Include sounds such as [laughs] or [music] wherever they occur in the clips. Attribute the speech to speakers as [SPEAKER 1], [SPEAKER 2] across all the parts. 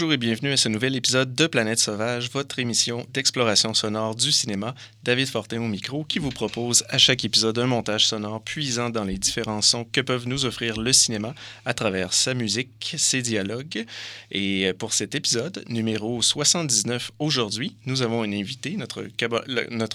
[SPEAKER 1] Bonjour et bienvenue à ce nouvel épisode de Planète Sauvage, votre émission d'exploration sonore du cinéma. David Fortin au micro qui vous propose à chaque épisode un montage sonore puisant dans les différents sons que peuvent nous offrir le cinéma à travers sa musique, ses dialogues. Et pour cet épisode, numéro 79 aujourd'hui, nous avons un invité, notre,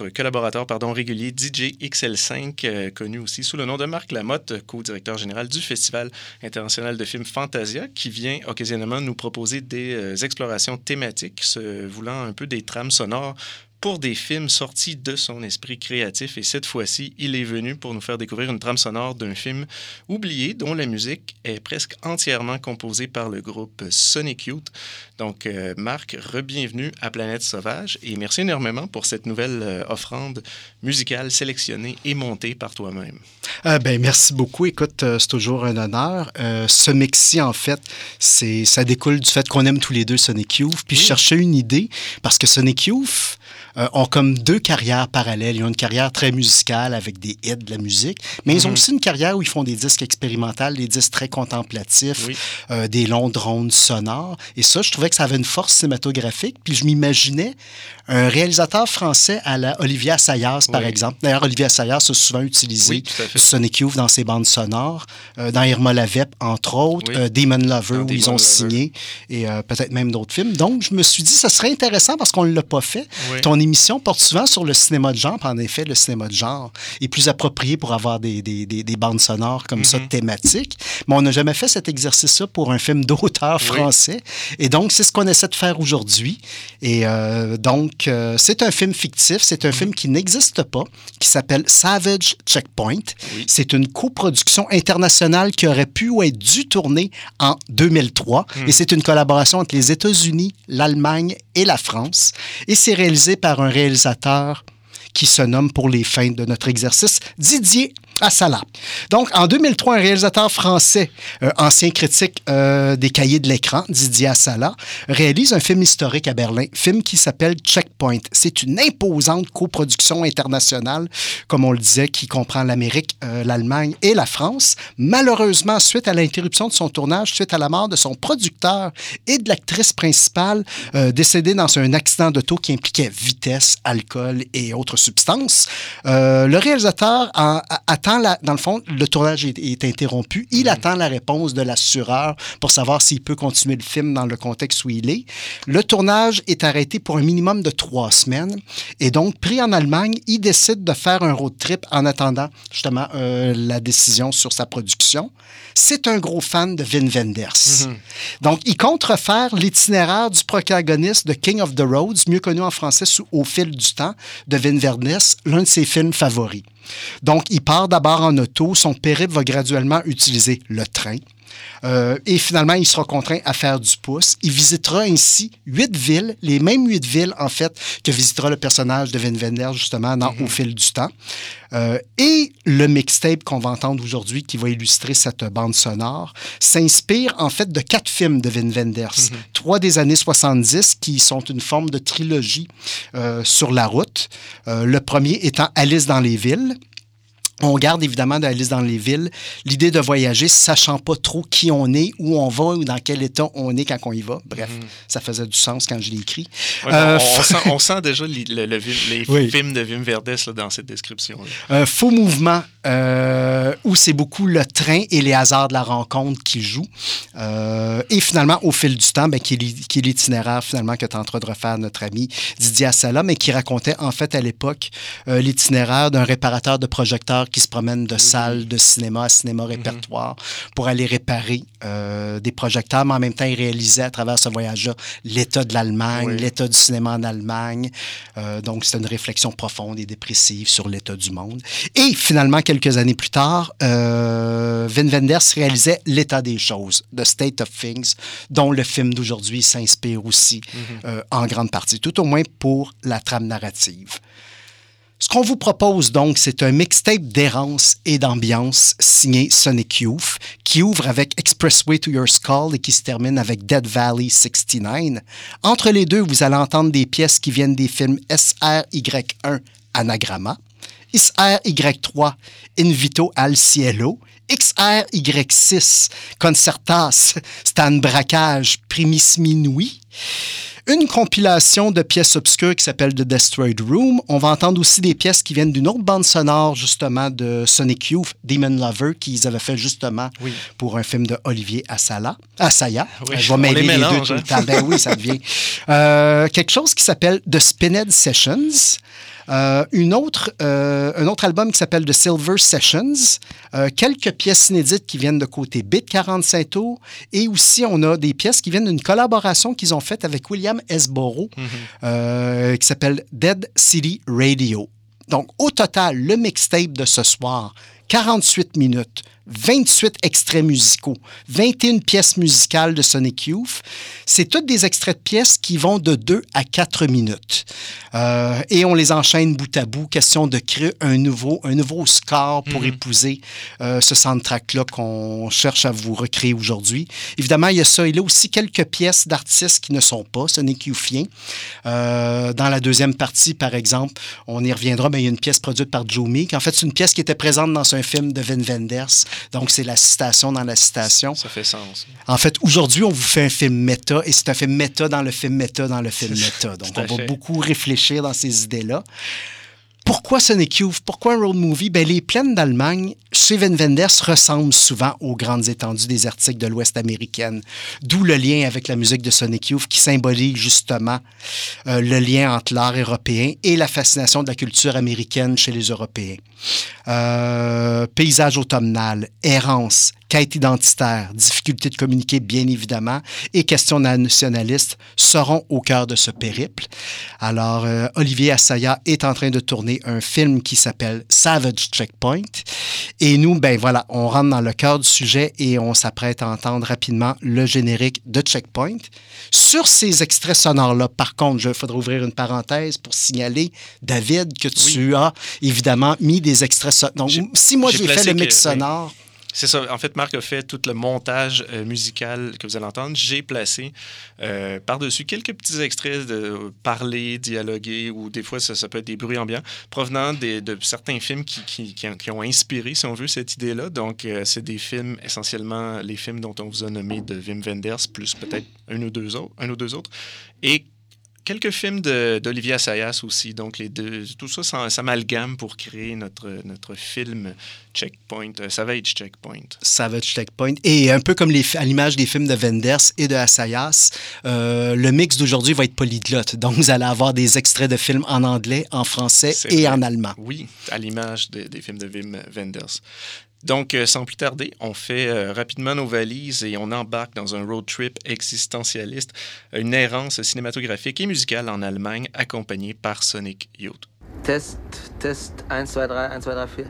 [SPEAKER 1] collaborateur pardon, régulier DJ XL5, euh, connu aussi sous le nom de Marc Lamotte, co-directeur général du Festival international de films Fantasia, qui vient occasionnellement nous proposer des euh, explorations thématiques, se voulant un peu des trames sonores pour des films sortis de son esprit créatif. Et cette fois-ci, il est venu pour nous faire découvrir une trame sonore d'un film oublié dont la musique est presque entièrement composée par le groupe Sonic Youth. Donc, euh, Marc, re-bienvenue à Planète Sauvage et merci énormément pour cette nouvelle euh, offrande musicale sélectionnée et montée par toi-même.
[SPEAKER 2] Euh, ben, merci beaucoup. Écoute, c'est toujours un honneur. ce mix-ci, en fait, ça découle du fait qu'on aime tous les deux Sonic Youth. Puis je cherchais une idée parce que Sonic Youth, euh, ont comme deux carrières parallèles. Ils ont une carrière très musicale avec des hits de la musique, mais ils ont mhm. aussi une carrière où ils font des disques expérimentaux, des disques très contemplatifs, euh, des longs drones sonores. Et ça, je trouvais que ça avait une force cinématographique. Puis je m'imaginais un réalisateur français à la Olivier Assayas, par exemple. D'ailleurs, Olivier Assayas a souvent utilisé Sonic Youth dans ses bandes sonores, euh, dans Irma Lavep, entre autres, Demon Lover, où ils ont signé, et peut-être même d'autres films. Donc, je me suis dit, ça serait intéressant parce qu'on ne l'a pas fait émission porte souvent sur le cinéma de genre. En effet, le cinéma de genre est plus approprié pour avoir des, des, des, bandes sonores comme ça, mhm. thématiques. Mais on n'a jamais fait cet exercice-là pour un film d'auteur français. Et donc, c'est ce qu'on essaie de faire aujourd'hui. Et euh, donc, euh, c'est un film fictif. C'est un mhm. film qui n'existe pas, qui s'appelle Savage Checkpoint. C'est une coproduction internationale qui aurait pu ou être dû tourner en 2003. Et mhm. c'est une collaboration entre les États-Unis, l'Allemagne et la France. Et c'est réalisé par un réalisateur qui se nomme pour les fins de notre exercice Didier Assala. Donc, en 2003, un réalisateur français, euh, ancien critique euh, des cahiers de l'écran, Didier Assala, réalise un film historique à Berlin, film qui s'appelle Checkpoint. C'est une imposante coproduction internationale, comme on le disait, qui comprend l'Amérique, euh, l'Allemagne et la France. Malheureusement, suite à l'interruption de son tournage, suite à la mort de son producteur et de l'actrice principale, décédée dans un accident d'auto qui impliquait vitesse, alcool et autres substances, le réalisateur a dans le fond, le tournage est, interrompu. Il mhm. attend la réponse de l'assureur pour savoir s'il peut continuer le film dans le contexte où il est. Le tournage est arrêté pour un minimum de trois semaines. Et donc, pris en Allemagne, il décide de faire un road trip en attendant justement euh, la décision sur sa production. C'est un gros fan de Vin Wenders. Mhm. Donc, il compte refaire l'itinéraire du protagoniste de King of the Roads, mieux connu en français sous Au fil du temps, de Vin Wenders, l'un de ses films favoris. Donc, il part d'abord en auto. Son périple va graduellement utiliser le train. Euh, et finalement, il sera contraint à faire du pouce. Il visitera ainsi huit villes, les mêmes huit villes, en fait, que visitera le personnage de Vin Wenders, justement, dans, au mhm. fil du temps. Euh, et le mixtape qu'on va entendre aujourd'hui, qui va illustrer cette bande sonore, s'inspire, en fait, de quatre films de Vin Wenders. Mhm. Trois des années 70, qui sont une forme de trilogie euh, sur la route. le premier étant Alice dans les villes, on garde évidemment dans la liste dans les villes l'idée de voyager sachant pas trop qui on est, où on va ou dans quel état on est quand on y va. Bref, mhm. ça faisait du sens quand je l'ai écrit.
[SPEAKER 1] Euh, on, sent, déjà les [laughs] films de Wim Wenders dans cette description.
[SPEAKER 2] Un faux mouvement euh, où c'est beaucoup le train et les hasards de la rencontre qui jouent. Euh, et finalement, au fil du temps, ben, qui est l'itinéraire finalement que train de refaire notre ami Didier Assala, mais qui racontait en fait à l'époque l'itinéraire d'un réparateur de projecteurs qui se promènent de salle de cinéma à cinéma mhm. répertoire pour aller réparer euh, des projecteurs, mais en même temps, il réalisait à travers ce voyage-là l'état de l'Allemagne, l'état du cinéma en Allemagne. Euh, donc, c'est une réflexion profonde et dépressive sur l'état du monde. Et finalement, quelques années plus tard, euh, Wim Wenders réalisait L'état des choses, The State of Things, dont le film d'aujourd'hui s'inspire aussi mhm. euh, en grande partie, tout au moins pour la trame narrative. Ce qu'on vous propose donc, c'est un mixtape d'errance et d'ambiance signé Sonic Youth qui ouvre avec Expressway to Your Skull et qui se termine avec Dead Valley 69. Entre les deux, vous allez entendre des pièces qui viennent des films SRY1 Anagramma XRY3, Invito al Cielo, XRY6, Concertas, Stan Braquage, Primis Minui, une compilation de pièces obscures qui s'appelle The Destroyed Room. On va entendre aussi des pièces qui viennent d'une autre bande sonore, justement, de Sonic Youth, Demon Lover, qu'ils avaient fait justement pour un film de Olivier Assala. Assaya.
[SPEAKER 1] Oui,
[SPEAKER 2] Je vais mêler
[SPEAKER 1] les
[SPEAKER 2] les, deux
[SPEAKER 1] mélange,
[SPEAKER 2] tout le
[SPEAKER 1] hein.
[SPEAKER 2] temps. Ben oui, ça devient. Euh, quelque chose qui s'appelle The Spinhead Sessions. Euh, une autre, euh, un autre album qui s'appelle The Silver Sessions. Euh, quelques pièces inédites qui viennent de côté Bit 45 tours. Et aussi, on a des pièces qui viennent d'une collaboration qu'ils ont faite avec William Esboro, euh, qui s'appelle Dead City Radio. Donc, au total, le mixtape de ce soir, 48 minutes, 28 extraits musicaux, 21 pièces musicales de Sonic Youth. C'est toutes des extraits de pièces qui vont de 2 à 4 minutes. Euh, et on les enchaîne bout à bout, question de créer un nouveau, un nouveau score pour épouser euh, ce soundtrack-là qu'on cherche à vous recréer aujourd'hui. Évidemment, il y a ça. Il y a aussi quelques pièces d'artistes qui ne sont pas Sonic Youthiens. Euh, dans la deuxième partie, par exemple, on y reviendra, mais il y a une pièce produite par Joe Meek. En fait, c'est une pièce qui était présente dans un film de Vin Wenders. Donc, c'est la citation dans la citation.
[SPEAKER 1] Ça fait sens.
[SPEAKER 2] En fait, aujourd'hui, on vous fait un film méta et c'est un film méta dans le film méta dans le film méta. Donc, on va beaucoup réfléchir dans ces idées-là. Pourquoi Sonic Youth? Pourquoi road movie? Ben, les plaines d'Allemagne, chez Wenders, ressemblent souvent aux grandes étendues désertiques de l'Ouest américaine. D'où le lien avec la musique de Sonic Youth qui symbolise justement euh, le lien entre l'art européen et la fascination de la culture américaine chez les Européens. Euh, paysage automnal, errance, quête identitaire, difficulté de communiquer bien évidemment et question nationaliste seront au cœur de ce périple. Alors, euh, Olivier Assaya est en train de tourner un film qui s'appelle Savage Checkpoint. Et nous, ben voilà, on rentre dans le cœur du sujet et on s'apprête à entendre rapidement le générique de Checkpoint. Sur ces extraits sonores-là, par contre, il faudrait ouvrir une parenthèse pour signaler, David, que tu as évidemment mis des extraits sonores. Donc, si moi
[SPEAKER 1] j'ai
[SPEAKER 2] fait le mix
[SPEAKER 1] que- oui. C'est ça. En fait, Marc a fait tout le montage euh, musical que vous allez entendre. J'ai placé euh, par-dessus quelques petits extraits de parler, dialoguer, ou des fois, ça, ça peut être des bruits ambiants, provenant de certains films qui, qui ont inspiré, si on veut, cette idée-là. Donc, euh, c'est des films, essentiellement les films dont on vous a nommé de Wim Wenders, plus peut-être un ou deux autres. Un ou deux autres. Et quelques films d'Olivier Assayas aussi. Donc, les deux, tout ça s'am- s'amalgame pour créer notre, notre film Checkpoint, euh, Savage Checkpoint.
[SPEAKER 2] Savage Checkpoint. Et un peu comme les, à l'image des films de Wenders et de Assayas, euh, le mix d'aujourd'hui va être polyglotte. Donc, vous allez avoir des extraits de films en anglais, en français et
[SPEAKER 1] vrai.
[SPEAKER 2] en allemand.
[SPEAKER 1] Oui, à l'image de- des films de Wim Wenders. Donc, euh, sans plus tarder, on fait euh, rapidement nos valises et on embarque dans un road trip existentialiste, une errance cinématographique et musicale en Allemagne, accompagnée par Sonic Youth.
[SPEAKER 3] Test, Test, 1, 2, 3, 1, 2, 3, 4.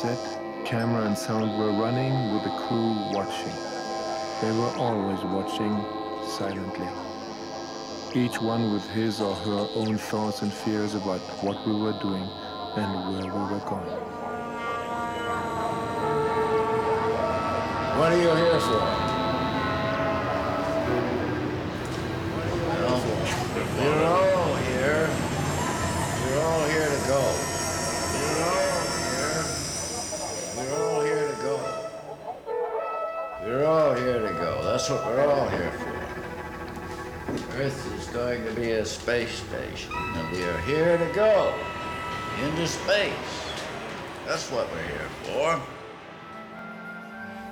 [SPEAKER 4] set, camera and sound were running, with the crew watching. They were always watching silently. Each one with his or her own thoughts and fears about what we were doing and where we were going.
[SPEAKER 5] What are you here for?
[SPEAKER 6] That's what we're all here for. Earth is going to be a space station, and we are here to go into space. That's what we're here for.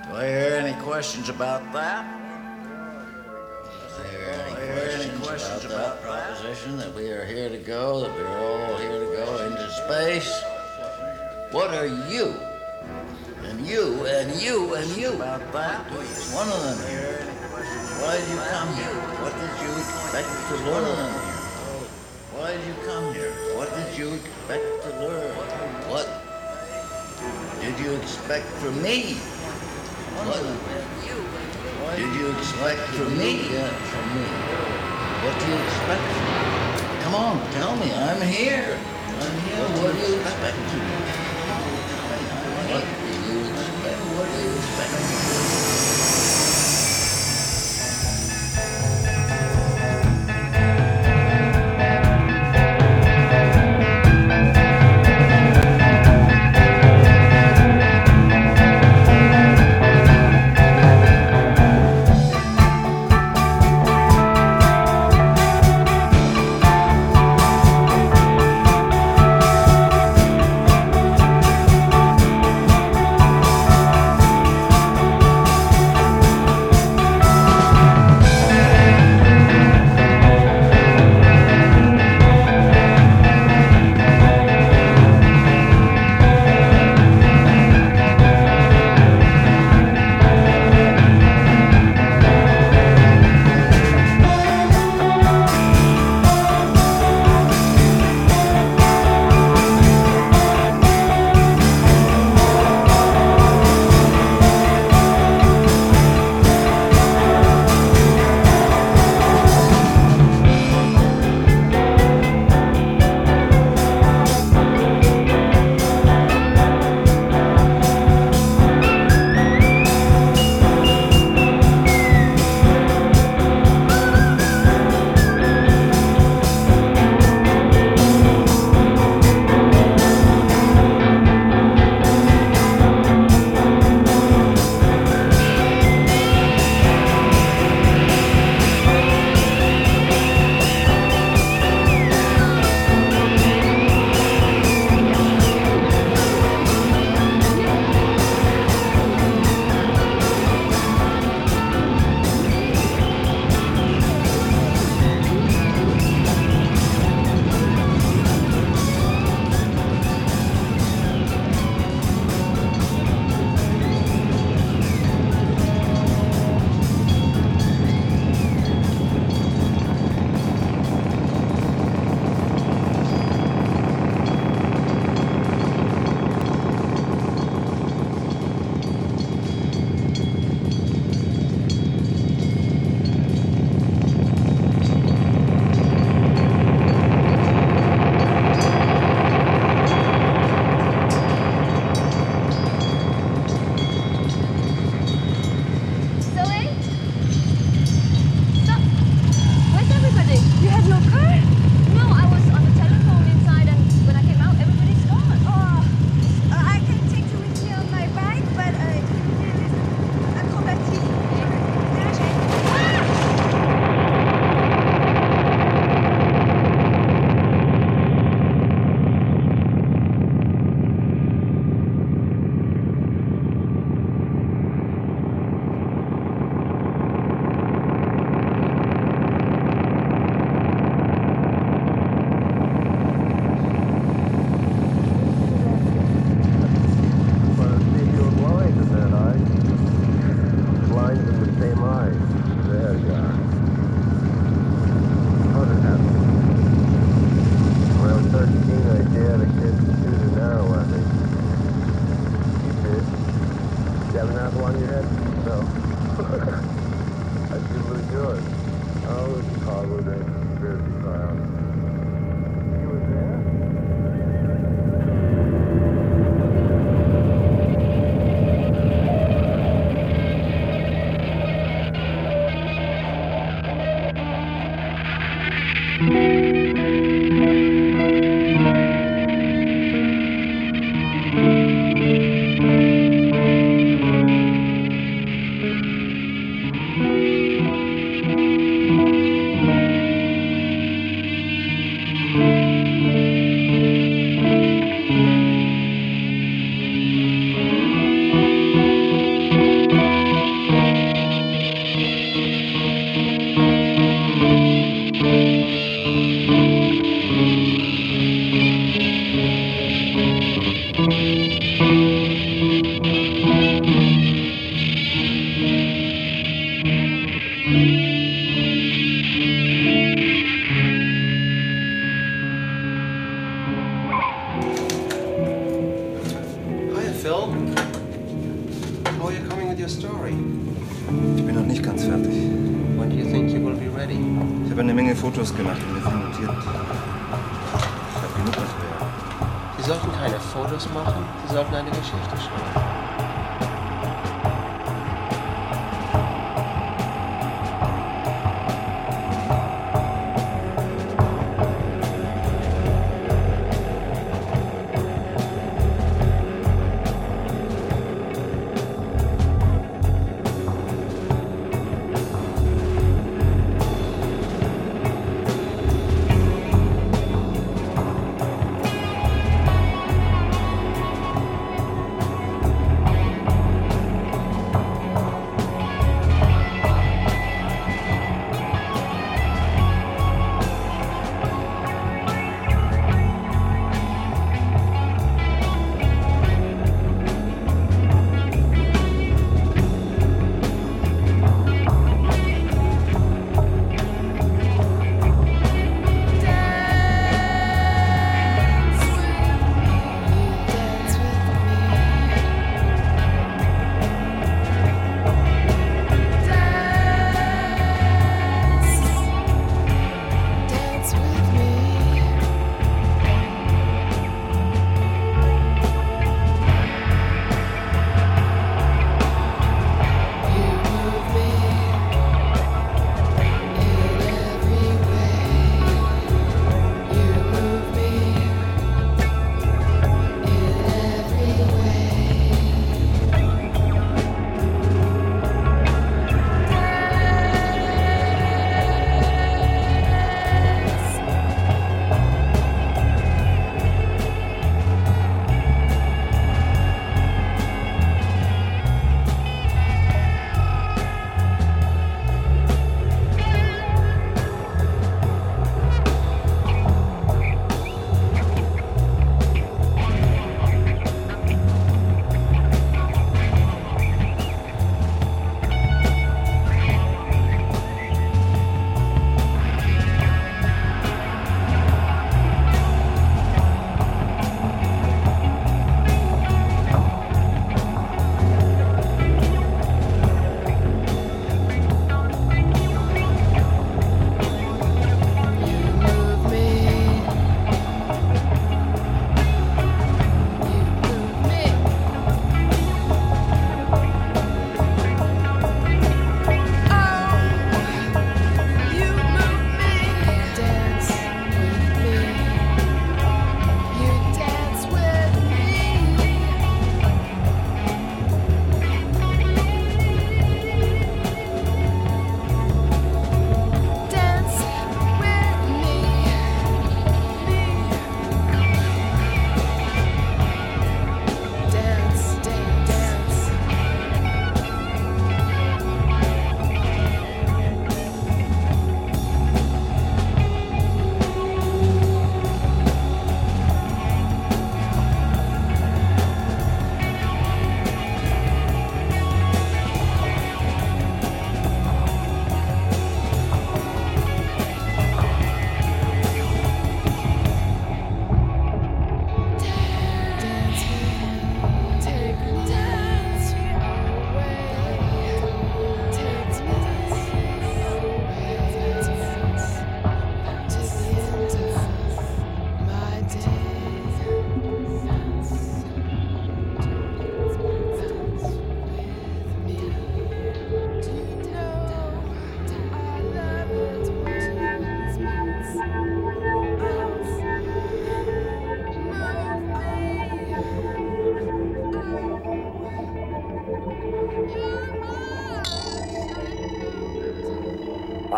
[SPEAKER 6] Do I hear any questions about that? Do I hear any questions about that proposition that we are here to go, that we're all here to go into space? What are you? And you, and you, and you. About that, one of them here. Why did you come here? What did you expect to learn? Why did you come here? What did you expect to learn? What did you expect from me? What did you expect from me? From me. What do you expect from me? Come on, tell me. I'm here. I'm here. What do you expect from me?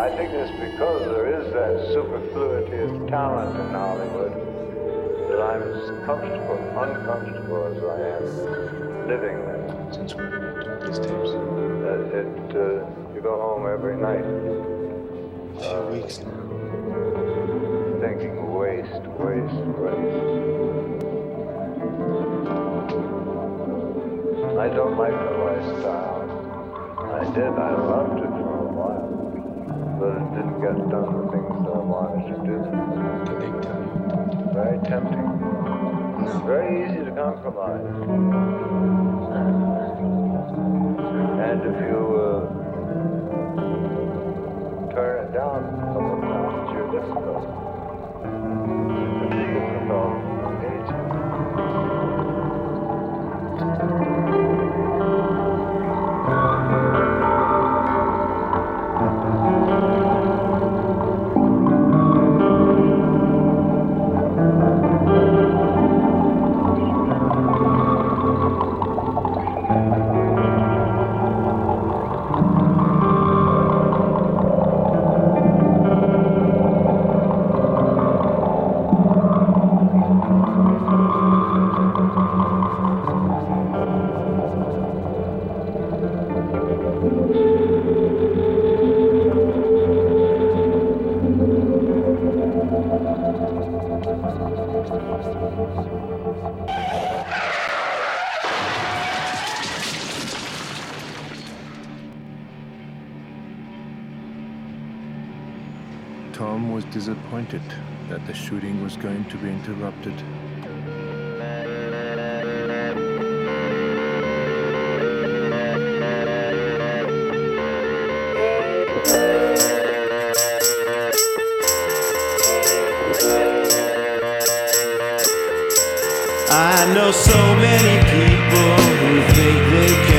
[SPEAKER 7] I think it's because there is that superfluity of talent in Hollywood that I'm as comfortable, uncomfortable as I am living there.
[SPEAKER 1] Since we're doing these tapes.
[SPEAKER 7] That it, uh, you go home every night.
[SPEAKER 1] A few weeks now.
[SPEAKER 7] Thinking waste, waste, waste. I don't like the lifestyle. I did, I loved it for a while but it didn't get done the things that I wanted to do.
[SPEAKER 1] Did they tell you?
[SPEAKER 7] Very tempting. No. Very easy to compromise. And if you uh, turn it down a couple of times,
[SPEAKER 4] it's your difficult.
[SPEAKER 8] I know so many people who think they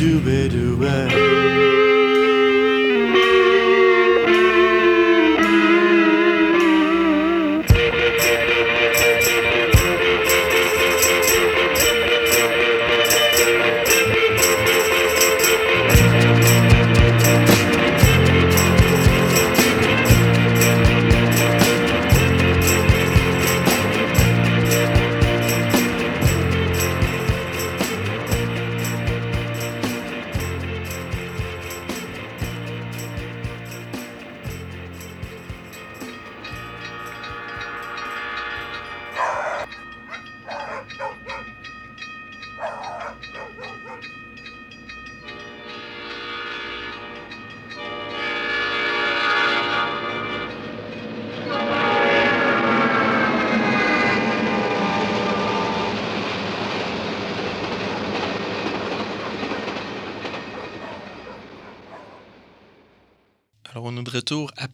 [SPEAKER 8] do be.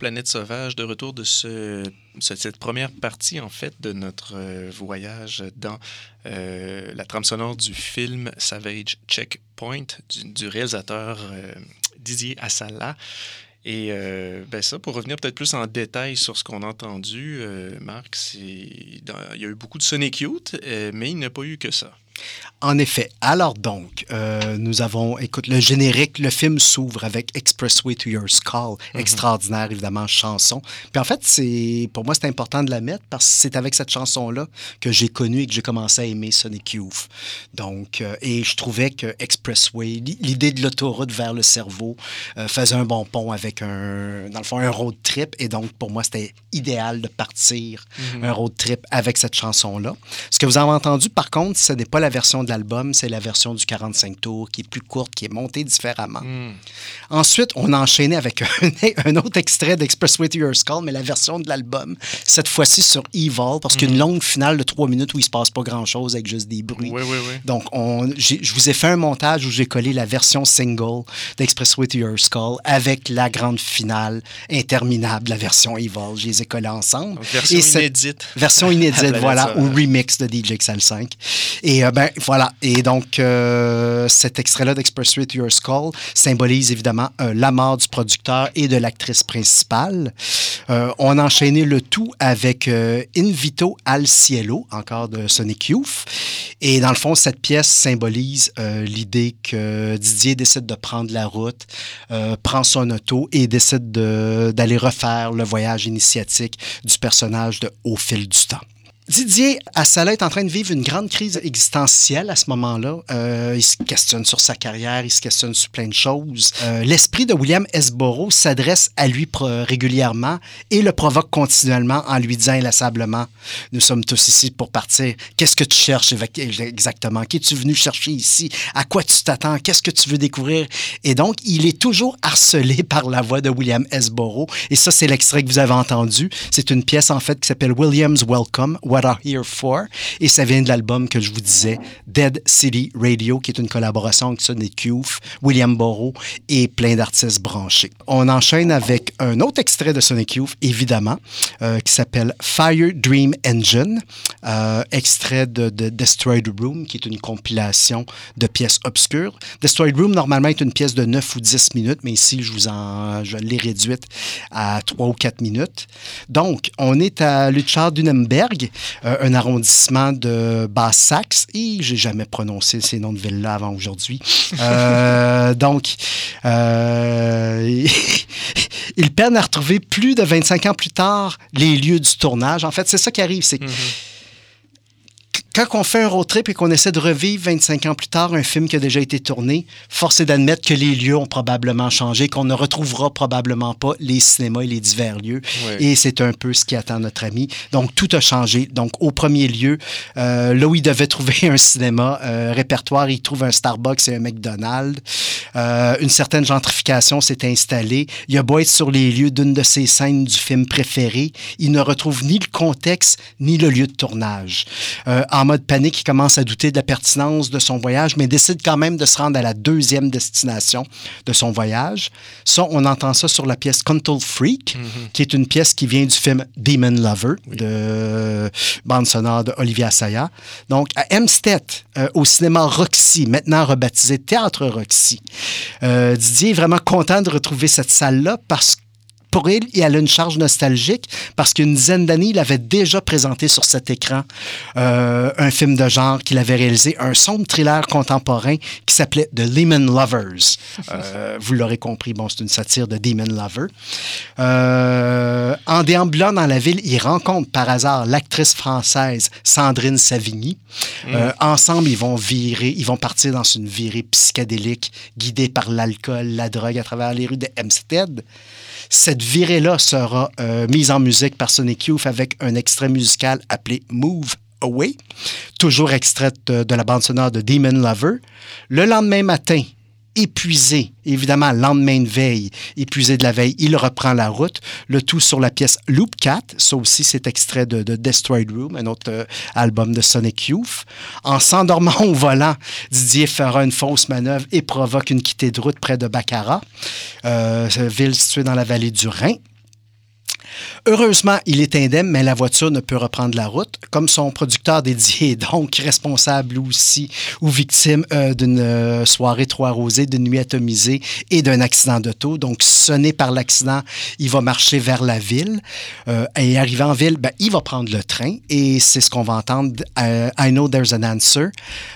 [SPEAKER 1] Planète Sauvage, de retour de cette première partie, en fait, de notre euh, voyage dans euh, la trame sonore du film Savage Checkpoint du, réalisateur euh, Didier Assala. Et ben ça, pour revenir peut-être plus en détail sur ce qu'on a entendu, Marc, dans, il y a eu beaucoup de Sonic Youth, mais il n'y a pas eu que ça
[SPEAKER 2] effet. Alors donc, euh, nous avons, écoute, le générique, le film s'ouvre avec Expressway to Your Skull. Extraordinaire, évidemment, chanson. Puis en fait, c'est pour moi, c'est important de la mettre parce que c'est avec cette chanson-là que j'ai connu et que j'ai commencé à aimer Sonic Youth. Donc, euh, et je trouvais que Expressway, l'i- l'idée de l'autoroute vers le cerveau, euh, faisait un bon pont avec un, dans le fond, un road trip. Et donc, pour moi, c'était idéal de partir
[SPEAKER 1] Mhm.
[SPEAKER 2] un road trip avec cette chanson-là. Ce que vous avez entendu, par contre, ce n'est pas la version de l'album, c'est la version du 45 tours qui est plus courte, qui est montée différemment.
[SPEAKER 1] Hmm.
[SPEAKER 2] Ensuite, on a enchaîné avec [laughs] un, un autre extrait d'Expressway to Your Skull, mais la version de l'album, cette fois-ci sur Evil, parce qu'une longue finale de trois minutes où il se passe pas grand-chose avec juste des bruits.
[SPEAKER 1] Oui, oui, oui.
[SPEAKER 2] Donc, on, je vous ai fait un montage où j'ai collé la version single d'Expressway to Your Skull avec la grande finale interminable, la version Evil. Je les ai collés ensemble.
[SPEAKER 1] Donc, version
[SPEAKER 2] Et
[SPEAKER 1] inédite.
[SPEAKER 2] Version inédite, [laughs] voilà, ou remix de DJ XL5. Et euh, ben voilà. Et donc, euh, cet extrait-là d'Expressway to Your Skull symbolise évidemment euh, la mort du producteur et de l'actrice principale. Euh, on a enchaîné le tout avec euh, Invito al Cielo, encore de Sonic Youth. Et dans le fond, cette pièce symbolise l'idée que Didier décide de prendre la route, prend son auto et décide de- d'aller refaire le voyage initiatique du personnage de Au fil du temps. Didier Assala est en train de vivre une grande crise existentielle à ce moment-là. Euh, il se questionne sur sa carrière, il se questionne sur plein de choses. Euh, L'esprit de William Esborough s'adresse à lui régulièrement et le provoque continuellement en lui disant inlassablement Nous sommes tous ici pour partir. Qu'est-ce que tu cherches exactement? Qui es-tu venu chercher ici? À quoi tu t'attends? Qu'est-ce que tu veux découvrir Et donc, il est toujours harcelé [laughs] par la voix de William Esborough. Et ça, c'est l'extrait que vous avez entendu. C'est une pièce, en fait, qui s'appelle William's Welcome, What I'm Here For. Et ça vient de l'album que je vous disais, Dead City Radio, qui est une collaboration avec Sonic Youth, William Borrow et plein d'artistes branchés. On enchaîne avec un autre extrait de Sonic Youth, évidemment, euh, qui s'appelle Fire Dream Engine, euh, extrait de, de Destroyed Room, qui est une compilation de pièces obscures. Destroyed Room, normalement, est une pièce de 9 ou 10 minutes, mais ici, je vous en, je l'ai réduite à 3 ou 4 minutes. Donc, on est à Luchard Dunenberg, euh, un arrondissement de Basse-Saxe, et j'ai jamais prononcé ces noms de villes-là avant aujourd'hui. Euh, [laughs] donc, euh, [laughs] ils peinent à retrouver plus de 25 ans plus tard les lieux du tournage. En fait, c'est ça qui arrive, c'est quand on fait un road trip et qu'on essaie de revivre 25 ans plus tard un film qui a déjà été tourné, force est d'admettre que les lieux ont probablement changé, qu'on ne retrouvera probablement pas les cinémas et les divers lieux. Et c'est un peu ce qui attend notre ami. Donc, tout a changé. Donc, au premier lieu, euh, là où il devait [laughs] trouver un cinéma euh, répertoire, il trouve un Starbucks et un McDonald's. Euh, une certaine gentrification s'est installée. Il a beau être sur les lieux d'une de ses scènes du film préféré, il ne retrouve ni le contexte ni le lieu de tournage. Euh, en mode panique, il commence à douter de la pertinence de son voyage, mais décide quand même de se rendre à la deuxième destination de son voyage. Ça, on entend ça sur la pièce Control Freak, qui est une pièce qui vient du film Demon Lover, de bande sonore de Olivia Saya. Donc, à Hempstead, euh, au cinéma Roxy, maintenant rebaptisé Théâtre Roxy. Euh, Didier est vraiment content de retrouver cette salle-là parce que pour il, il a une charge nostalgique parce qu'une dizaine d'années, il avait déjà présenté sur cet écran euh, un film de genre qu'il avait réalisé, un sombre thriller contemporain qui s'appelait The Lehman Lovers. [laughs] Euh, vous l'aurez compris, bon, c'est une satire de Demon Lover. Euh, en déambulant dans la ville, il rencontre par hasard l'actrice française Sandrine Savigny. Euh, ensemble, ils vont virer, ils vont partir dans une virée psychédélique guidée par l'alcool, la drogue à travers les rues de Hempstead. Cette virée-là sera euh, mise en musique par Sonic Youth avec un extrait musical appelé Move Away, toujours extrait de, de la bande sonore de Demon Lover. Le lendemain matin, épuisé, évidemment, lendemain de veille, épuisé de la veille, il reprend la route, le tout sur la pièce Loop Cat, ça aussi c'est extrait de, de Destroyed Room, un autre euh, album de Sonic Youth. En s'endormant au volant, Didier fera une fausse manœuvre et provoque une quittée de route près de Baccarat, euh, ville située dans la vallée du Rhin. Heureusement, il est indemne, mais la voiture ne peut reprendre la route. Comme son producteur dédié est donc [laughs] responsable aussi ou victime euh, d'une euh, soirée trop arrosée, d'une nuit atomisée et d'un accident d'auto. Donc, sonné par l'accident, il va marcher vers la ville. Euh, et arrivé en ville, ben, il va prendre le train. Et c'est ce qu'on va entendre. euh, I Know There's an Answer.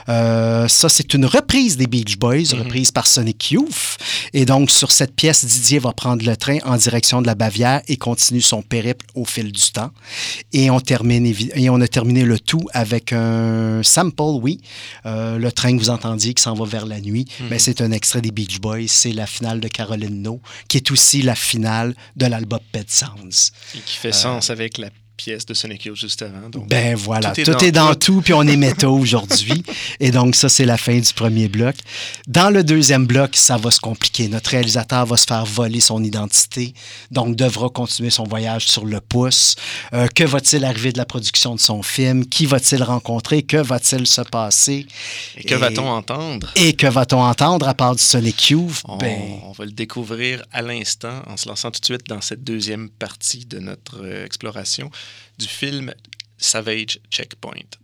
[SPEAKER 2] Ça, c'est une reprise des Beach Boys, reprise par Sonic Youth. Et donc, sur cette pièce, Didier va prendre le train en direction de la Bavière et continue son périple au fil du temps. Et on, termine, et on a terminé le tout avec un sample, oui. Euh, le train que vous entendiez qui s'en va vers la nuit, ben, c'est un extrait des Beach Boys. C'est la finale de Caroline No, qui est aussi la finale de l'album Pet Sounds.
[SPEAKER 1] Et qui fait sens avec la pièce de Sonic Youth juste avant. Donc,
[SPEAKER 2] Ben voilà, tout est dans, tout, puis on est [laughs] métaux aujourd'hui. Et donc, ça, c'est la fin du premier bloc. Dans le deuxième bloc, ça va se compliquer. Notre réalisateur va se faire voler son identité, donc devra continuer son voyage sur le pouce. Euh, que va-t-il arriver de la production de son film? Qui va-t-il rencontrer? Que va-t-il se passer?
[SPEAKER 1] Et que va-t-on entendre?
[SPEAKER 2] Et que va-t-on entendre à part du Sonic Youth?
[SPEAKER 1] On,
[SPEAKER 2] Ben,
[SPEAKER 1] on va le découvrir à l'instant en se lançant tout de suite dans cette deuxième partie de notre euh, exploration du film Savage Checkpoint.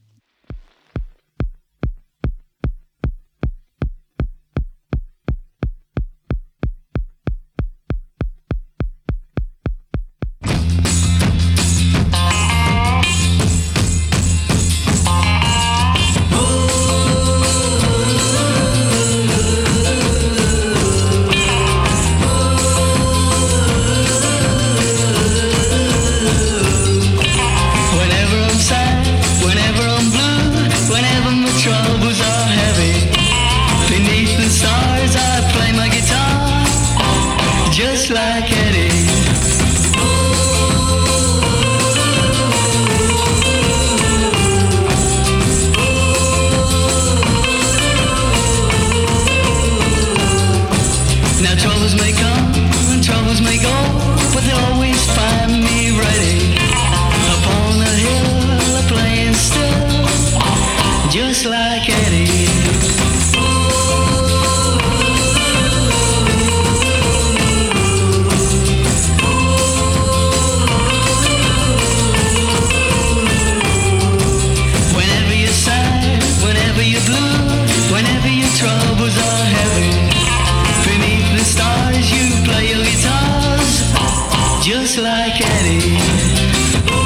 [SPEAKER 9] Just like Eddie.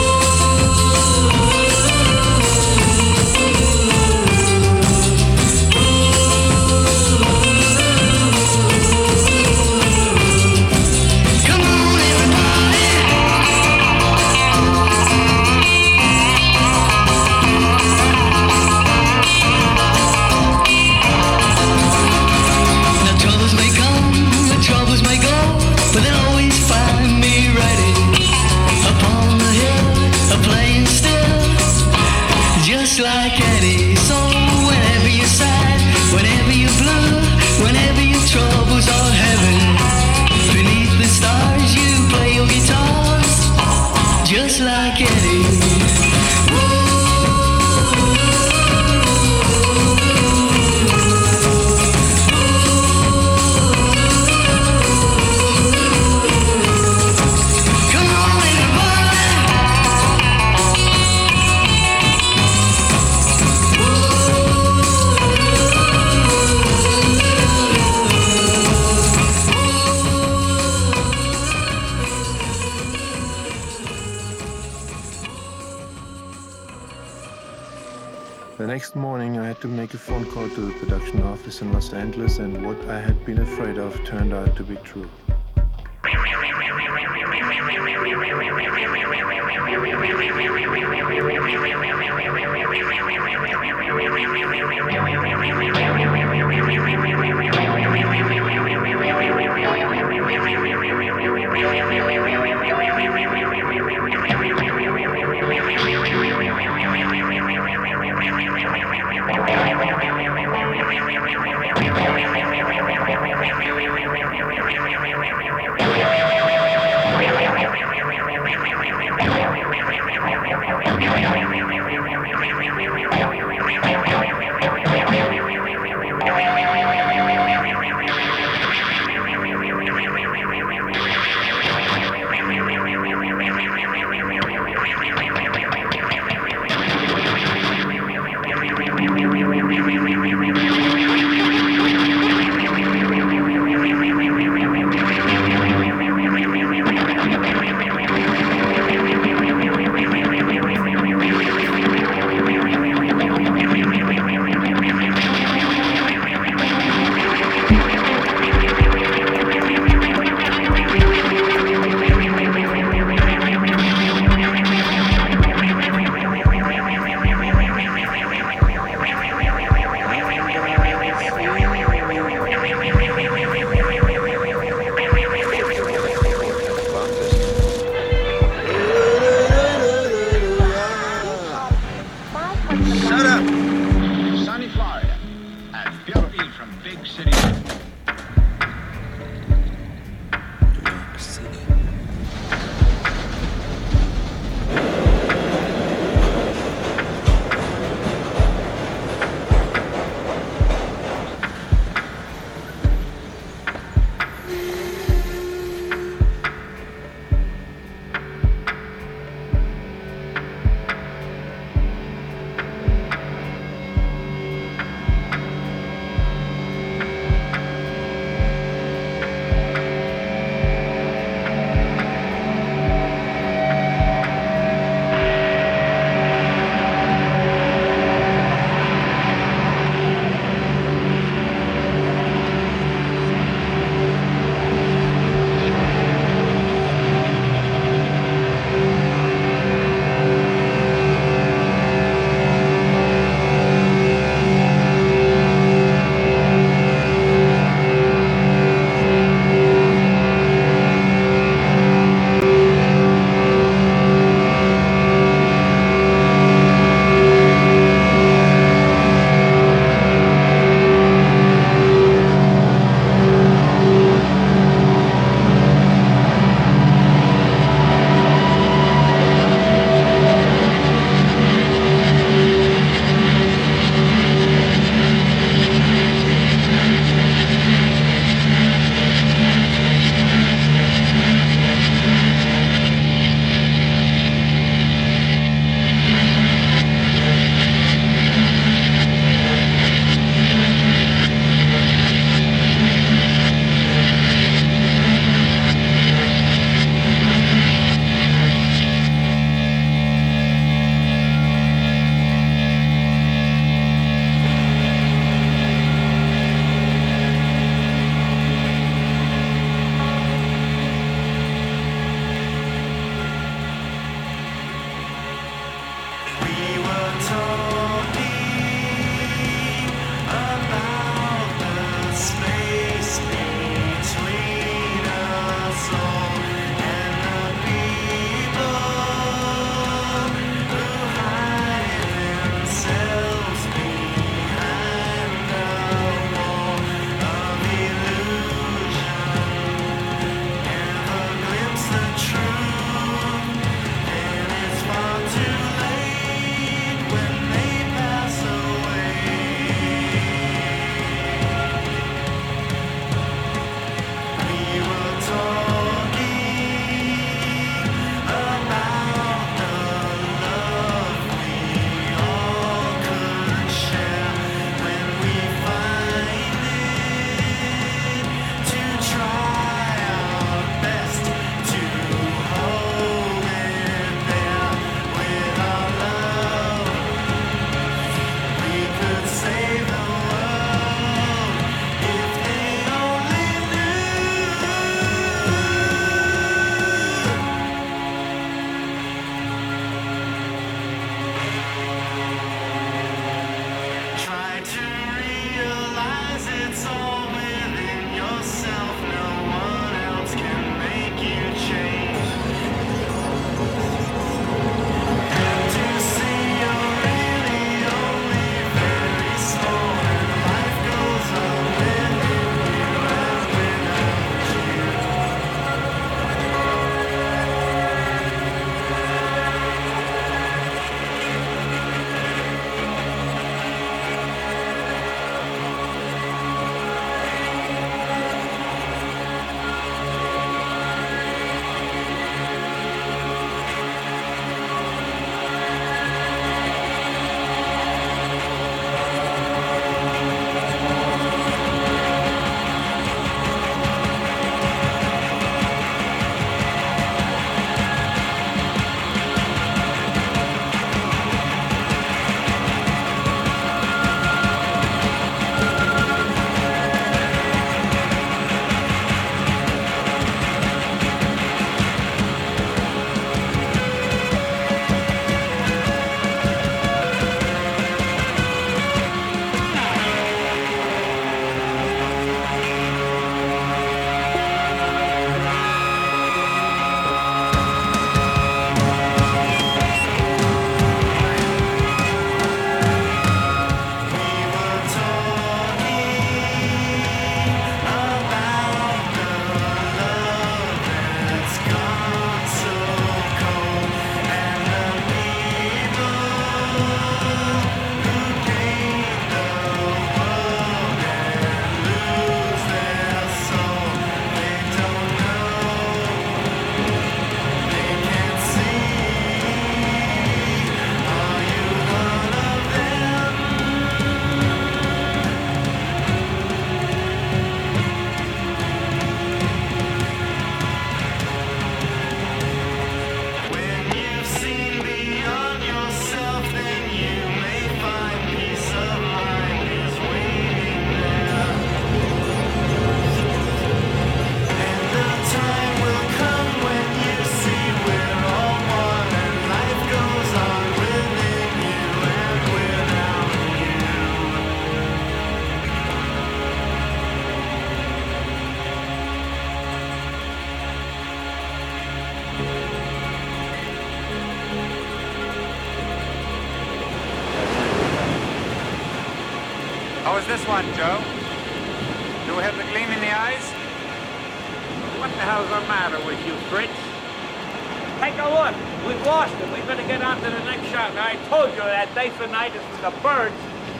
[SPEAKER 9] The
[SPEAKER 10] birds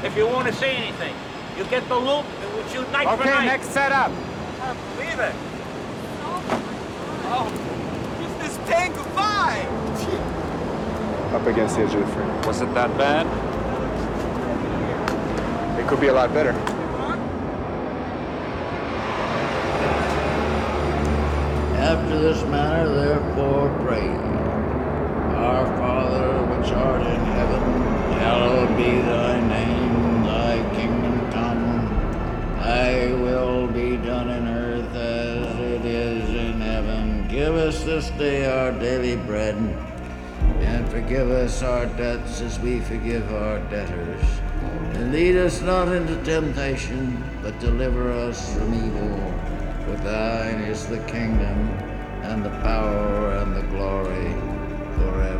[SPEAKER 10] if you want to see anything. You get the loop, and we'll shoot night for night.
[SPEAKER 11] Okay, next setup.
[SPEAKER 10] I can't believe it.
[SPEAKER 12] Oh, oh it's this tank of!
[SPEAKER 4] Up against the edge of the frame.
[SPEAKER 11] Was it that bad?
[SPEAKER 4] It could be a lot better.
[SPEAKER 6] Forgive us our debts as we forgive our debtors. And lead us not into temptation, but deliver us from evil. For thine is the kingdom, and the power, and the glory, forever.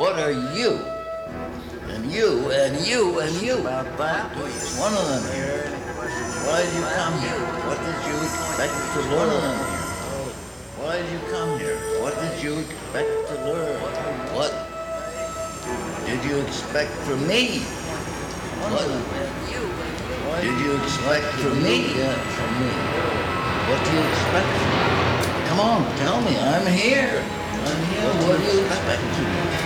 [SPEAKER 13] What
[SPEAKER 6] are you? And you, and you, and you. About that, one of them here. Why did you come here? What did you expect to learn here? Why did you come here? What did you expect to learn? What did you expect from me? What did you expect from me? Yeah, from me. What do you expect from me? Come on, tell me. I'm here. I'm here. What do you expect from me?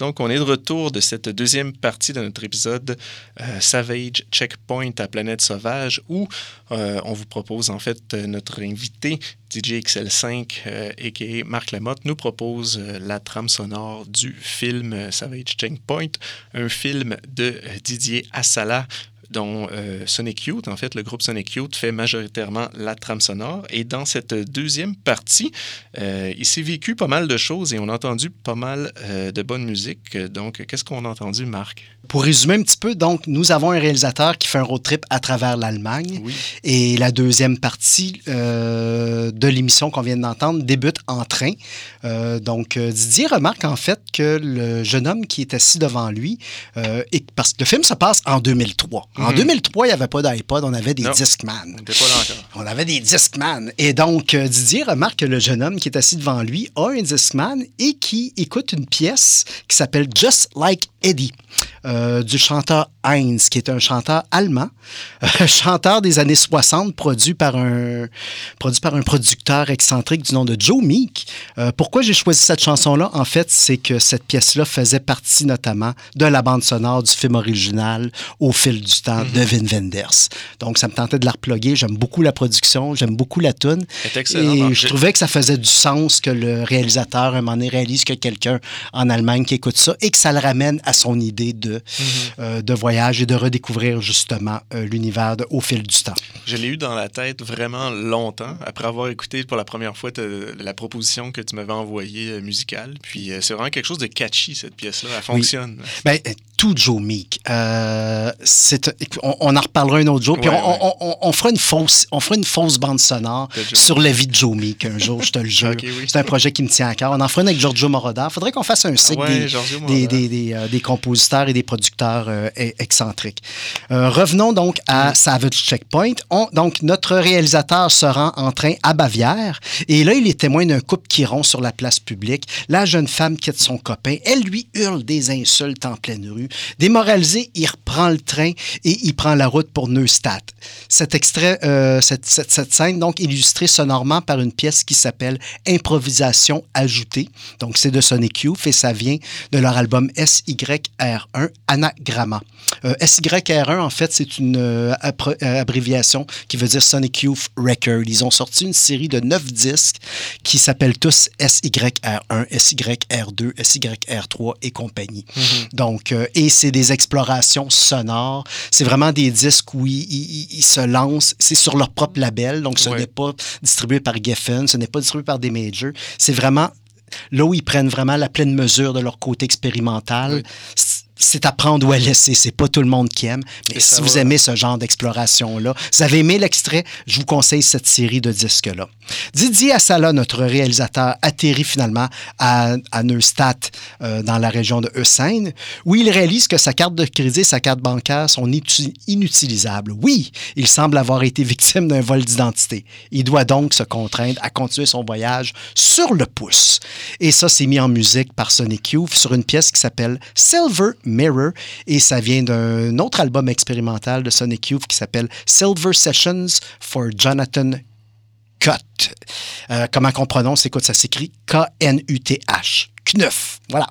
[SPEAKER 1] Donc, on est de retour de cette deuxième partie de notre épisode euh, Savage Checkpoint à Planète Sauvage, où euh, on vous propose en fait euh, notre invité DJ XL5, euh, a.k.a. Marc Lamotte, nous propose la trame sonore du film Savage Checkpoint, un film de Didier Assala, dont euh, Sonic Youth, en fait, le groupe Sonic Youth fait majoritairement la trame sonore. Et dans cette deuxième partie, euh, il s'est vécu pas mal de choses et on a entendu pas mal euh, de bonne musique. Donc, qu'est-ce qu'on a entendu, Marc?
[SPEAKER 2] Pour résumer un petit peu, donc, nous avons un réalisateur qui fait un road trip à travers l'Allemagne. Et la deuxième partie de l'émission qu'on vient d'entendre débute en train. Donc, Didier remarque en fait que le jeune homme qui est assis devant lui, et, parce que le film se passe en 2003. En
[SPEAKER 1] Mhm.
[SPEAKER 2] 2003, il n'y avait pas d'iPod, on avait des
[SPEAKER 1] Non.
[SPEAKER 2] Discman.
[SPEAKER 1] On pas là encore.
[SPEAKER 2] On avait des Discman. Et donc, euh, Didier remarque que le jeune homme qui est assis devant lui a un Discman et qui écoute une pièce qui s'appelle Just Like Eddie, euh, du chanteur Heinz, qui est un chanteur allemand, [laughs] euh, chanteur des années 60, produit par un, produit par un producteur excentrique du nom de Joe Meek. Euh, pourquoi j'ai choisi cette chanson-là? En fait, c'est que cette pièce-là faisait partie notamment de la bande sonore du film original Au fil du temps de Vin Wenders. Donc, ça me tentait de la reploguer. J'aime beaucoup la production, j'aime beaucoup la tune. Et je trouvais que ça faisait du sens que le réalisateur, à un moment donné, réalise a quelqu'un en Allemagne qui écoute ça et que ça le ramène à son idée de,
[SPEAKER 1] Mhm.
[SPEAKER 2] euh, de voyage et de redécouvrir justement euh, l'univers au fil du temps.
[SPEAKER 1] Je l'ai eu dans la tête vraiment longtemps, après avoir écouté pour la première fois la proposition que tu m'avais envoyée euh, musicale. Puis c'est vraiment quelque chose de catchy, cette pièce-là. Elle fonctionne.
[SPEAKER 2] Ben, euh, tout Joe Meek. C'est- on, on en reparlera un autre jour. Puis
[SPEAKER 1] Ouais,
[SPEAKER 2] on,
[SPEAKER 1] ouais.
[SPEAKER 2] on- on- on fera une fausse, on fera une fausse bande sonore sur la vie de Joe Meek un jour, je te le [laughs] jure.
[SPEAKER 1] Oui.
[SPEAKER 2] C'est un projet qui me tient à cœur. On en fera une avec Giorgio Moroder. Il faudrait qu'on fasse un cycle
[SPEAKER 1] Ouais,
[SPEAKER 2] des, des, des- des, euh, des compositeurs et des producteurs euh, e- excentriques. Euh, revenons donc à Savage Checkpoint. On- donc, notre réalisateur se rend en train à Bavière et là, il est témoin d'un couple qui rompt sur la place publique. La jeune femme quitte son copain. Elle lui hurle des insultes en pleine rue. Démoralisé, il reprend le train et il prend la route pour Neustadt. Cet extrait, euh, cette, cette- cette scène, donc, illustrée sonorement par une pièce qui s'appelle Improvisation ajoutée. Donc, c'est de Sonic Youth et ça vient de leur album SYR1 Anagramma. Euh, SYR1, en fait, c'est une euh, euh, abréviation qui veut dire Sonic Youth Record. Ils ont sorti une série de neuf disques qui s'appellent tous SYR1, SYR2, SYR3 et compagnie. Donc, euh, et c'est des explorations sonores. C'est vraiment des disques où ils, ils- ils se lancent. C'est sur leur propre label. Donc, ce
[SPEAKER 1] Ouais.
[SPEAKER 2] n'est pas distribué par Geffen, ce n'est pas distribué par des majors. C'est vraiment là où ils prennent vraiment la pleine mesure de leur côté expérimental. C- C'est à prendre ou à laisser. C'est pas tout le monde qui aime. Mais
[SPEAKER 1] Et
[SPEAKER 2] si vous
[SPEAKER 1] va-
[SPEAKER 2] aimez ce genre d'exploration-là, vous avez aimé l'extrait, je vous conseille cette série de disques-là. Didier Assala, notre réalisateur, atterrit finalement à, Neustadt, euh, dans la région de Eusein, où il réalise que sa carte de crédit et sa carte bancaire sont inuti- inutilisables. Oui, il semble avoir été victime d'un vol d'identité. Il doit donc se contraindre à continuer son voyage sur le pouce. Et ça, c'est mis en musique par Sonic Youth sur une pièce qui s'appelle Silver Mirror. Et ça vient d'un autre album expérimental de Sonic Youth qui s'appelle Silver Sessions for Jonathan Cut. Euh, comment qu'on prononce? Écoute, ça s'écrit K-N-U-T-H. Knuff. Voilà.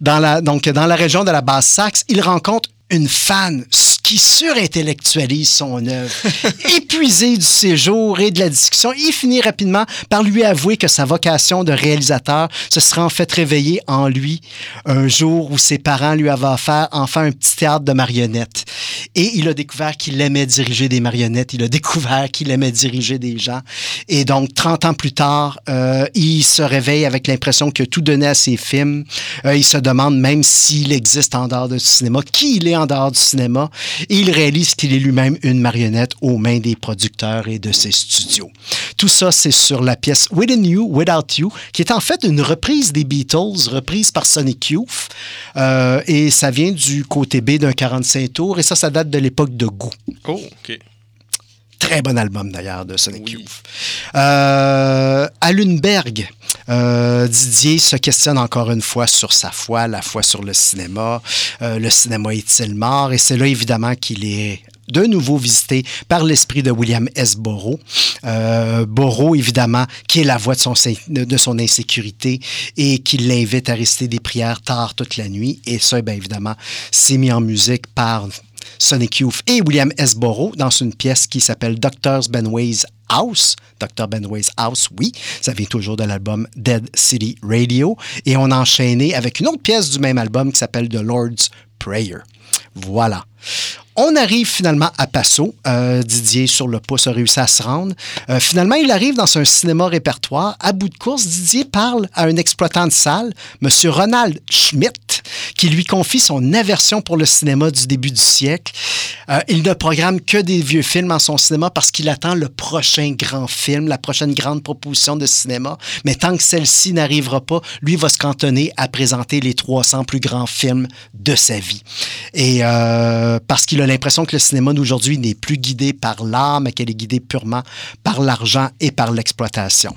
[SPEAKER 2] Dans la, donc, dans la région de la Basse-Saxe, il rencontre une fan qui surintellectualise son œuvre. [laughs] Épuisé du séjour et de la discussion, il finit rapidement par lui avouer que sa vocation de réalisateur se serait en fait réveillée en lui un jour où ses parents lui avaient offert enfin un petit théâtre de marionnettes. Et il a découvert qu'il aimait diriger des marionnettes, il a découvert qu'il aimait diriger des gens. Et donc, 30 ans plus tard, euh, il se réveille avec l'impression que tout donnait à ses films. Euh, il se demande même s'il existe en dehors du cinéma, qui il est en dehors du cinéma. Il réalise qu'il est lui-même une marionnette aux mains des producteurs et de ses studios. Tout ça, c'est sur la pièce Within You, Without You, qui est en fait une reprise des Beatles, reprise par Sonic Youth. Euh, et ça vient du côté B d'un 45 tours. Et ça, ça date de l'époque de Goût.
[SPEAKER 1] Oh, OK.
[SPEAKER 2] Très bon album d'ailleurs de Sonic Youth. Euh, à Lundberg, euh, Didier se questionne encore une fois sur sa foi, la foi sur le cinéma. Euh, le cinéma est-il mort? Et c'est là évidemment qu'il est de nouveau visité par l'esprit de William S. Burroughs. Euh, Burroughs, évidemment, qui est la voix de son, de son insécurité et qui l'invite à réciter des prières tard toute la nuit. Et ça, bien évidemment, c'est mis en musique par Sonic Youth et William S. Burroughs dans une pièce qui s'appelle Doctor's Benway's House. Dr. Benway's House, oui, ça vient toujours de l'album Dead City Radio. Et on a enchaîné avec une autre pièce du même album qui s'appelle The Lord's Prayer. Voilà. On arrive finalement à Passo. Euh, Didier, sur le pouce, a réussi à se rendre. Euh, finalement, il arrive dans un cinéma répertoire. À bout de course, Didier parle à un exploitant de salle, M. Ronald Schmidt, qui lui confie son aversion pour le cinéma du début du siècle. Euh, il ne programme que des vieux films en son cinéma parce qu'il attend le prochain grand film, la prochaine grande proposition de cinéma. Mais tant que celle-ci n'arrivera pas, lui va se cantonner à présenter les 300 plus grands films de sa vie. Et euh, parce qu'il a l'impression que le cinéma d'aujourd'hui n'est plus guidé par l'art, mais qu'elle est guidée purement par l'argent et par l'exploitation.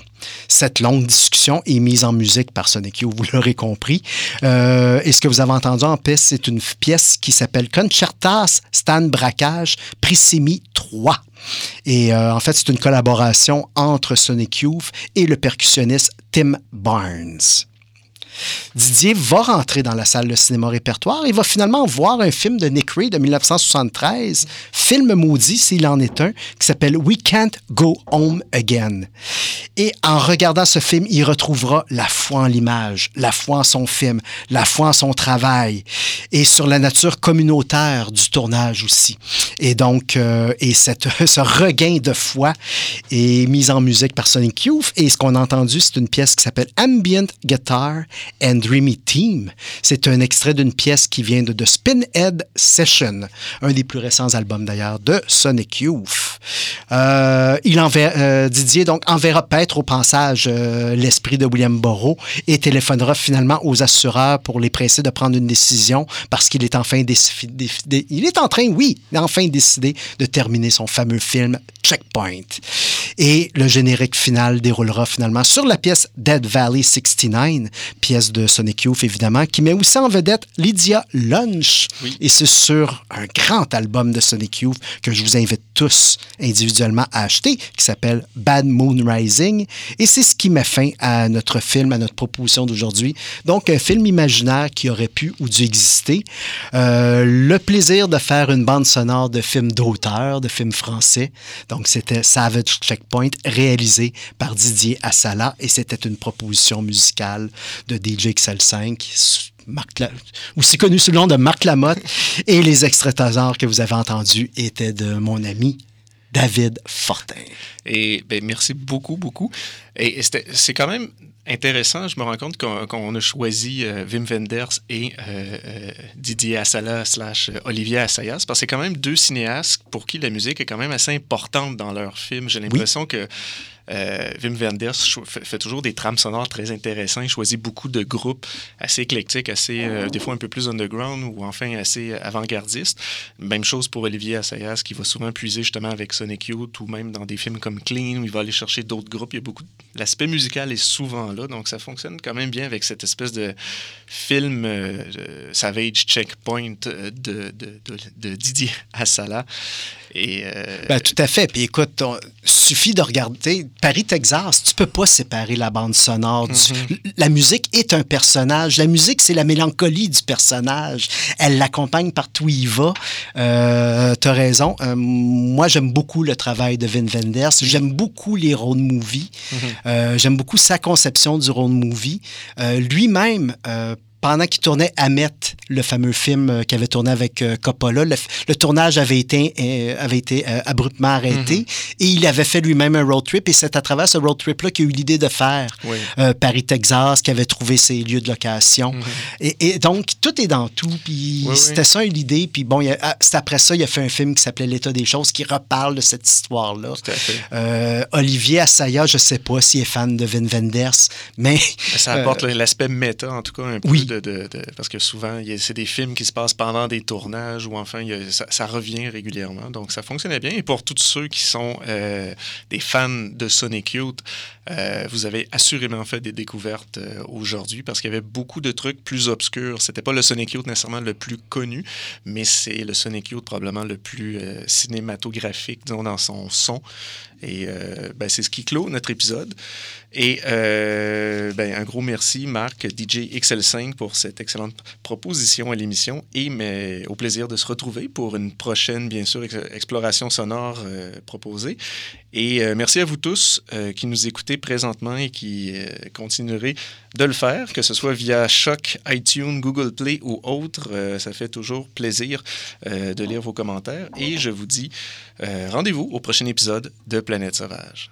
[SPEAKER 2] Cette longue discussion est mise en musique par Sonic Youth, vous l'aurez compris. Euh, et ce que vous avez entendu en pièce, c'est une pièce qui s'appelle Concertas Stan Braquage Prissimi 3. Et euh, en fait, c'est une collaboration entre Sonic Youth et le percussionniste Tim Barnes. Didier va rentrer dans la salle de cinéma répertoire et va finalement voir un film de Nick Ray de 1973, film maudit s'il en est un, qui s'appelle We Can't Go Home Again. Et en regardant ce film, il retrouvera la foi en l'image, la foi en son film, la foi en son travail et sur la nature communautaire du tournage aussi. Et donc, euh, et cette, [laughs] ce regain de foi est mis en musique par Sonic Youth. Et ce qu'on a entendu, c'est une pièce qui s'appelle Ambient Guitar and Dreamy Team. C'est un extrait d'une pièce qui vient de The Spinhead Session, un des plus récents albums d'ailleurs de Sonic Youth. Euh, il enverra, euh, Didier donc enverra paître au passage euh, l'esprit de William Burroughs et téléphonera finalement aux assureurs pour les presser de prendre une décision parce qu'il est enfin déci- dé- dé- il est en train, oui, enfin décidé de terminer son fameux film Checkpoint. Et le générique final déroulera finalement sur la pièce Dead Valley 69, pièce de Sonic Youth évidemment, qui met aussi en vedette Lydia Lunch. Et c'est sur un grand album de Sonic Youth que je vous invite tous individuellement à acheter, qui s'appelle Bad Moon Rising. Et c'est ce qui met fin à notre film, à notre proposition d'aujourd'hui. Donc, un film imaginaire qui aurait pu ou dû exister. Euh, le plaisir de faire une bande sonore de films d'auteur, de films français. Donc, c'était Savage Checkpoint, réalisé par Didier Assala. Et c'était une proposition musicale de DJ XL5. Marc La- aussi connu sous le nom de Marc Lamotte. [laughs] Et les extraits hasards que vous avez entendus étaient de mon ami David Fortin.
[SPEAKER 1] Et ben, merci beaucoup, beaucoup. Et c'est quand même intéressant. Je me rends compte qu'on a choisi euh, Wim Wenders et euh, euh, Didier Assala slash Olivier Assayas parce que c'est quand même deux cinéastes pour qui la musique est quand même assez importante dans leurs films. J'ai l'impression que euh, Wim Wenders fait, toujours des trames sonores très intéressantes. Il choisit beaucoup de groupes assez éclectiques, assez, euh, des fois un peu plus underground ou enfin assez avant-gardistes. Même chose pour Olivier Assayas qui va souvent puiser justement avec Sonic Youth ou même dans des films comme Clean où il va aller chercher d'autres groupes. Il y a beaucoup. L'aspect musical est souvent là, donc ça fonctionne quand même bien avec cette espèce de film euh, Savage Checkpoint euh, de, de, Didier Assala. Et euh,
[SPEAKER 2] Ben, tout à fait. Puis écoute, on- suffit de regarder Paris, Texas. Tu peux pas séparer la bande sonore. du-
[SPEAKER 1] Mhm.
[SPEAKER 2] La musique est un personnage. La musique, c'est la mélancolie du personnage. Elle l'accompagne partout où il va. Euh, tu as raison. Euh, moi, j'aime beaucoup le travail de Vin Wenders. J'aime beaucoup les road movies. Euh, j'aime beaucoup sa conception du road movie. Euh, Lui-même, pendant qu'il tournait Ahmet, le fameux film euh, qu'il avait tourné avec euh, Coppola, le, le tournage avait été, euh, avait été abruptement arrêté et il avait fait lui-même un road trip et c'est à travers ce road trip-là qu'il a eu l'idée de faire
[SPEAKER 1] Oui.
[SPEAKER 2] euh, Paris-Texas, qui avait trouvé ses lieux de location. et, et donc, tout est dans tout. Puis
[SPEAKER 1] Oui, oui.
[SPEAKER 2] c'était ça l'idée. Puis bon, ah, c'est après ça, il a fait un film qui s'appelait L'état des choses qui reparle de cette histoire-là. Euh, Olivier Assaya, je sais pas s'il est fan de Vin Wenders, mais...
[SPEAKER 1] Ça [laughs] apporte
[SPEAKER 2] euh,
[SPEAKER 1] l'aspect méta, en tout cas, un peu
[SPEAKER 2] Oui.
[SPEAKER 1] Parce que souvent, c'est des films qui se passent pendant des tournages ou enfin, ça, revient régulièrement. Donc, ça fonctionnait bien. Et pour tous ceux qui sont euh, des fans de Sonic Youth, euh, vous avez assurément fait des découvertes euh, aujourd'hui parce qu'il y avait beaucoup de trucs plus obscurs. C'était pas le Sonic Youth nécessairement le plus connu, mais c'est le Sonic Youth probablement le plus cinématographique, disons, dans son son. Et euh, ben, c'est ce qui clôt notre épisode. Et euh, ben, un gros merci, Marc, DJ XL5, pour cette excellente proposition à l'émission. Et au plaisir de se retrouver pour une prochaine, bien sûr, ex- exploration sonore euh, proposée. Et merci à vous tous qui nous écoutez présentement et qui continuerez de le faire, que ce soit via Choc, iTunes, Google Play ou autre. Ça fait toujours plaisir de lire vos commentaires. Et je vous dis rendez-vous au prochain épisode de Planète Sauvage.